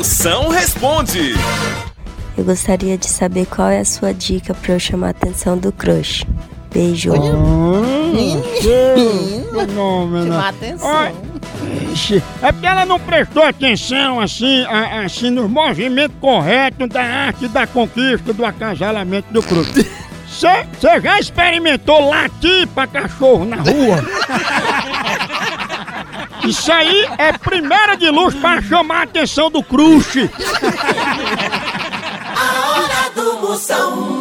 Moção responde. Eu gostaria de saber qual é a sua dica para eu chamar a atenção do crush. Beijo. Fenômeno. Chamar atenção. Olha, ixi, É porque ela não prestou atenção assim, a- assim nos movimentos corretos da arte da conquista do acasalamento do cruz. Você já experimentou latir pra cachorro na rua? Isso aí é primeira de luz para chamar a atenção do crush. A hora do Moção.